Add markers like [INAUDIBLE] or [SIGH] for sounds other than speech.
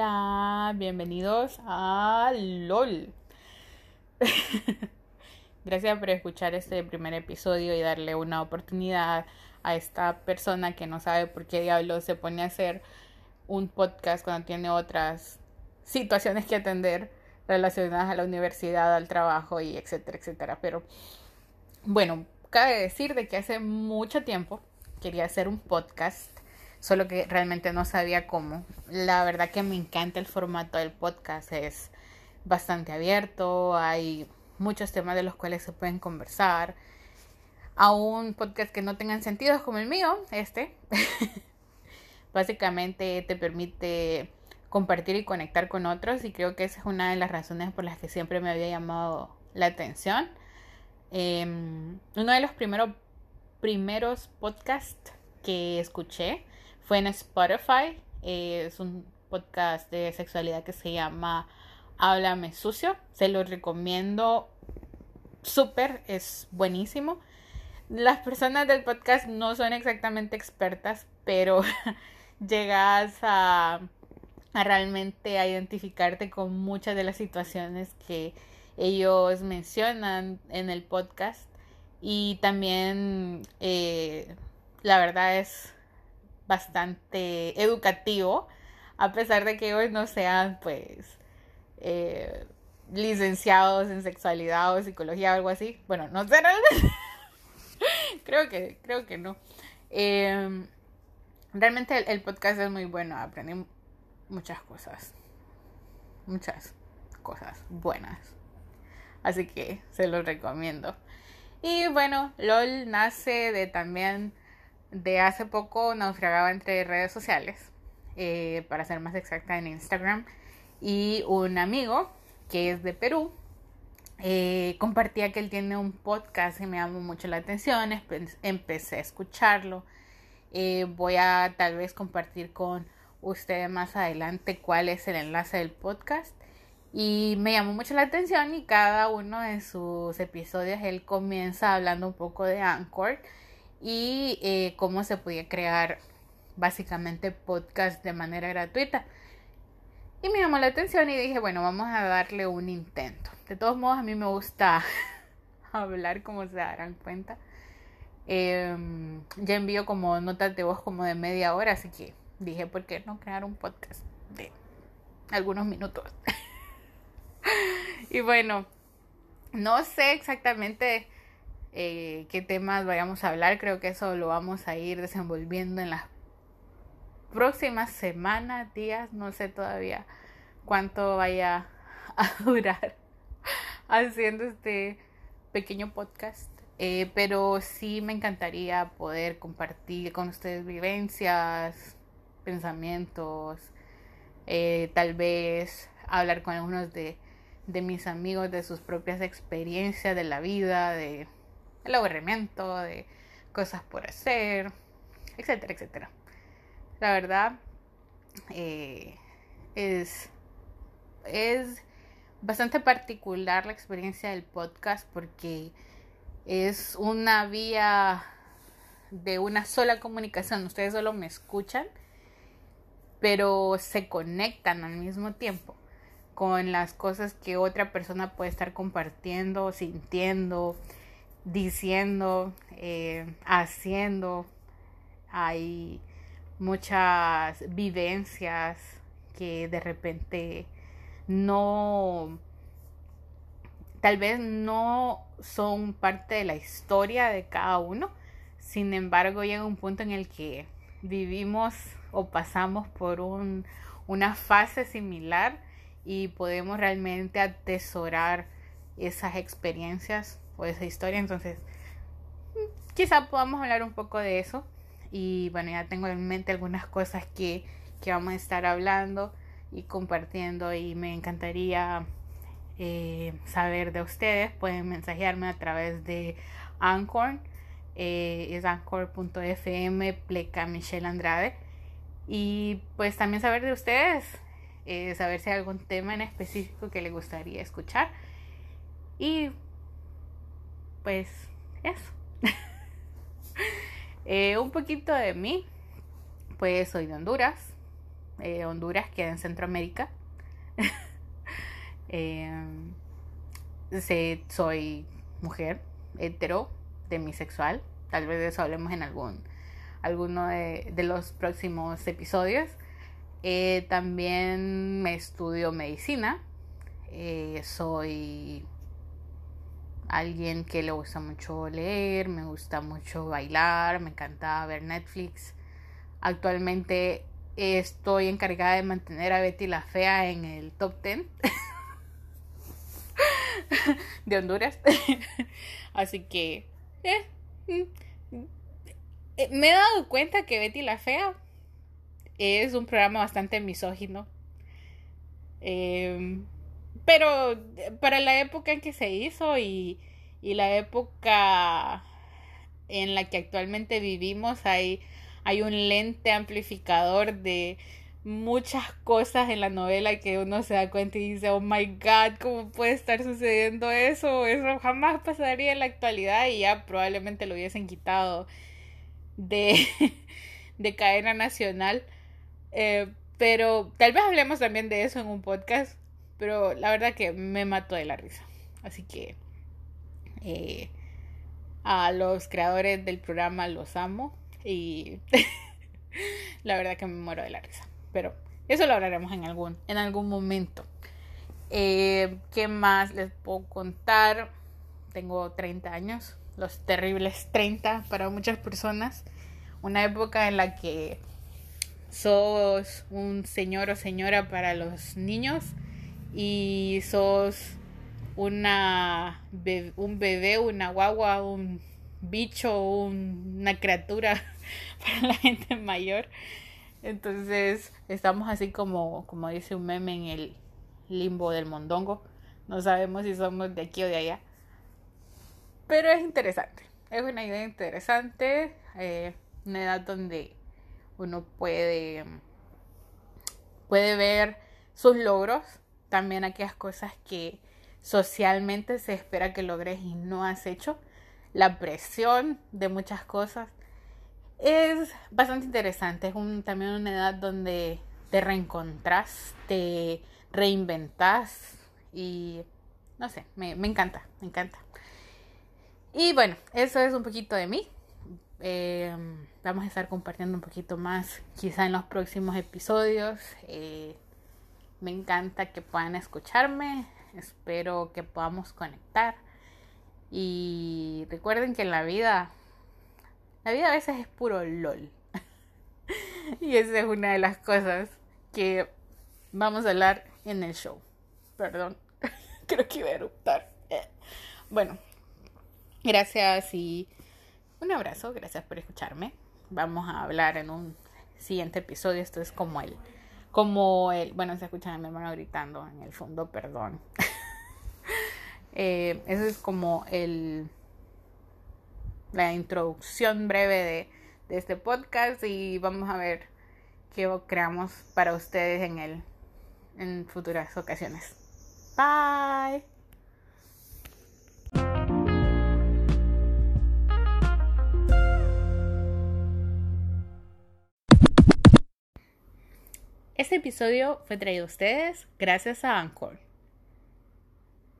Hola, bienvenidos a LOL. [LAUGHS] Gracias por escuchar este primer episodio y darle una oportunidad a esta persona que no sabe por qué diablos se pone a hacer un podcast cuando tiene otras situaciones que atender relacionadas a la universidad, al trabajo y etcétera, etcétera. Pero bueno, cabe decir de que hace mucho tiempo quería hacer un podcast solo que realmente no sabía cómo. La verdad que me encanta el formato del podcast, es bastante abierto, hay muchos temas de los cuales se pueden conversar. A un podcast que no tengan sentido como el mío, este, [LAUGHS] básicamente te permite compartir y conectar con otros y creo que esa es una de las razones por las que siempre me había llamado la atención. Em, uno de los primeros primeros podcasts que escuché fue en Spotify. Eh, es un podcast de sexualidad que se llama Háblame Sucio. Se lo recomiendo súper, es buenísimo. Las personas del podcast no son exactamente expertas, pero [LAUGHS] llegas a, realmente a identificarte con muchas de las situaciones que ellos mencionan en el podcast. Y también eh, la verdad es bastante educativo, a pesar de que ellos no sean, pues, eh, licenciados en sexualidad o psicología o algo así. Bueno, no sé, [LAUGHS] creo que, creo que no. Em, realmente el, podcast es muy bueno, aprendí muchas cosas, muchas cosas buenas. Así que se los recomiendo. Y bueno, LOL nace de también de hace poco naufragaba entre redes sociales, eh, para ser más exacta en Instagram, y un amigo que es de Perú eh, compartía que él tiene un podcast y me llamó mucho la atención, empecé a escucharlo. Eh, voy a tal vez compartir con ustedes más adelante cuál es el enlace del podcast. Y me llamó mucho la atención y cada uno de sus episodios él comienza hablando un poco de Anchor y eh, cómo se podía crear básicamente podcast de manera gratuita. Y me llamó la atención y dije, bueno, vamos a darle un intento. De todos modos, a mí me gusta [LAUGHS] hablar, como se darán cuenta. Em, ya envío como notas de voz como de media hora, así que dije, ¿por qué no crear un podcast de algunos minutos? [LAUGHS] y bueno, no sé exactamente eh, qué temas vayamos a hablar. Creo que eso lo vamos a ir desenvolviendo en las próximas semanas, días, no sé todavía cuánto vaya a [LAUGHS] durar haciendo este pequeño podcast. Eh, pero sí me encantaría poder compartir con ustedes vivencias, pensamientos, eh, tal vez hablar con algunos de, de mis amigos de sus propias experiencias de la vida, de el aburrimiento, de cosas por hacer, etcétera, etcétera. La verdad eh, es, es bastante particular la experiencia del podcast porque es una vía de una sola comunicación. Ustedes solo me escuchan, pero se conectan al mismo tiempo con las cosas que otra persona puede estar compartiendo, sintiendo, diciendo, eh, haciendo. Hay muchas vivencias que de repente no, tal vez no son parte de la historia de cada uno. Sin embargo, llega un punto en el que vivimos o pasamos por un, una fase similar y podemos realmente atesorar esas experiencias o esa historia. Entonces, quizá podamos hablar un poco de eso. Y bueno, ya tengo en mente algunas cosas que, que vamos a estar hablando y compartiendo y me encantaría eh, saber de ustedes. Pueden mensajearme a través de Anchor. Eh, es anchor.fm pleca Michelle Andrade. Y pues también saber de ustedes, eh, saber si hay algún tema en específico que les gustaría escuchar. Y pues eso. [LAUGHS] Eh, un poquito de mí, pues soy de Honduras, Eh, Honduras queda en Centroamérica. [LAUGHS] eh, soy mujer, hetero, demisexual. Tal vez de eso hablemos en algún alguno de, los próximos episodios. Eh, también me estudio medicina. Soy alguien que le gusta mucho leer, me gusta mucho bailar, me encanta ver Netflix. Actualmente estoy encargada de mantener a Betty la Fea en el top 10 [LAUGHS] de Honduras. [LAUGHS] Así que eh, mm, eh, me he dado cuenta que Betty la Fea es un programa bastante misógino. Em, pero para la época en que se hizo y, y, la época en la que actualmente vivimos hay, hay un lente amplificador de muchas cosas en la novela que uno se da cuenta y dice, oh my god, ¿cómo puede estar sucediendo eso? Eso jamás pasaría en la actualidad y ya probablemente lo hubiesen quitado de, [LAUGHS] de cadena nacional. Eh, pero tal vez hablemos también de eso en un podcast. Pero la verdad que me mató de la risa. Así que eh, a los creadores del programa los amo. Y [LAUGHS] la verdad que me muero de la risa. Pero eso lo hablaremos en algún, en algún momento. Eh, ¿Qué más les puedo contar? Tengo 30 años los terribles 30 para muchas personas. Una época en la que sos un señor o señora para los niños y sos una un bebé, una guagua, un bicho, una criatura [LAUGHS] para la gente mayor. Entonces estamos así como, como dice un meme en el limbo del mondongo. No sabemos si somos de aquí o de allá. Pero es interesante, es una idea interesante, eh, una edad donde uno puede, puede ver sus logros, también aquellas cosas que socialmente se espera que logres y no has hecho, la presión de muchas cosas. Es bastante interesante, es un, también una edad donde te reencontrás, te reinventas y no sé, me, me encanta, me encanta. Y bueno, eso es un poquito de mí. Eh, vamos a estar compartiendo un poquito más quizá en los próximos episodios. Eh, me encanta que puedan escucharme. Espero que podamos conectar. Y recuerden que en la vida, la vida a veces es puro LOL. [LAUGHS] y esa es una de las cosas que vamos a hablar en el show. Perdón, [LAUGHS] creo que iba a eruptar. Bueno, Gracias y un abrazo, gracias por escucharme. Vamos a hablar en un siguiente episodio. Esto es como el, como el, bueno, se escuchan a mi hermano gritando en el fondo, perdón. [LAUGHS] eh, eso es como el, la introducción breve de, de este podcast y vamos a ver qué creamos para ustedes en el, en futuras ocasiones. Bye. Este episodio fue traído a ustedes gracias a Anchor.